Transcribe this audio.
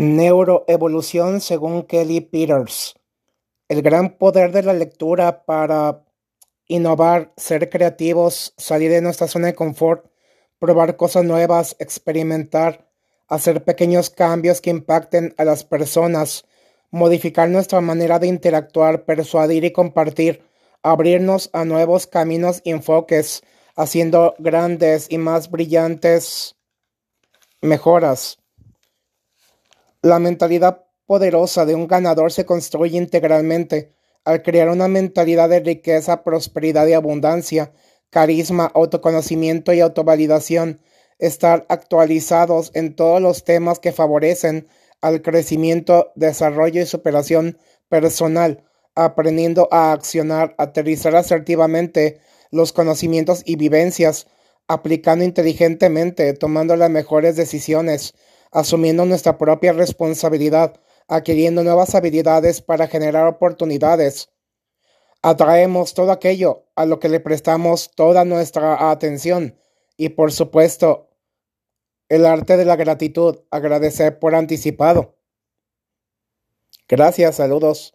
Neuroevolución según Kelly Peters. El gran poder de la lectura para innovar, ser creativos, salir de nuestra zona de confort, probar cosas nuevas, experimentar, hacer pequeños cambios que impacten a las personas, modificar nuestra manera de interactuar, persuadir y compartir, abrirnos a nuevos caminos y enfoques, haciendo grandes y más brillantes mejoras. La mentalidad poderosa de un ganador se construye integralmente. Al crear una mentalidad de riqueza, prosperidad y abundancia, carisma, autoconocimiento y autovalidación, estar actualizados en todos los temas que favorecen al crecimiento, desarrollo y superación personal, aprendiendo a accionar, aterrizar asertivamente los conocimientos y vivencias, aplicando inteligentemente, tomando las mejores decisiones, asumiendo nuestra propia responsabilidad, adquiriendo nuevas habilidades para generar oportunidades. Atraemos todo aquello a lo que le prestamos toda nuestra atención y por supuesto el arte de la gratitud, agradecer por anticipado. Gracias, saludos.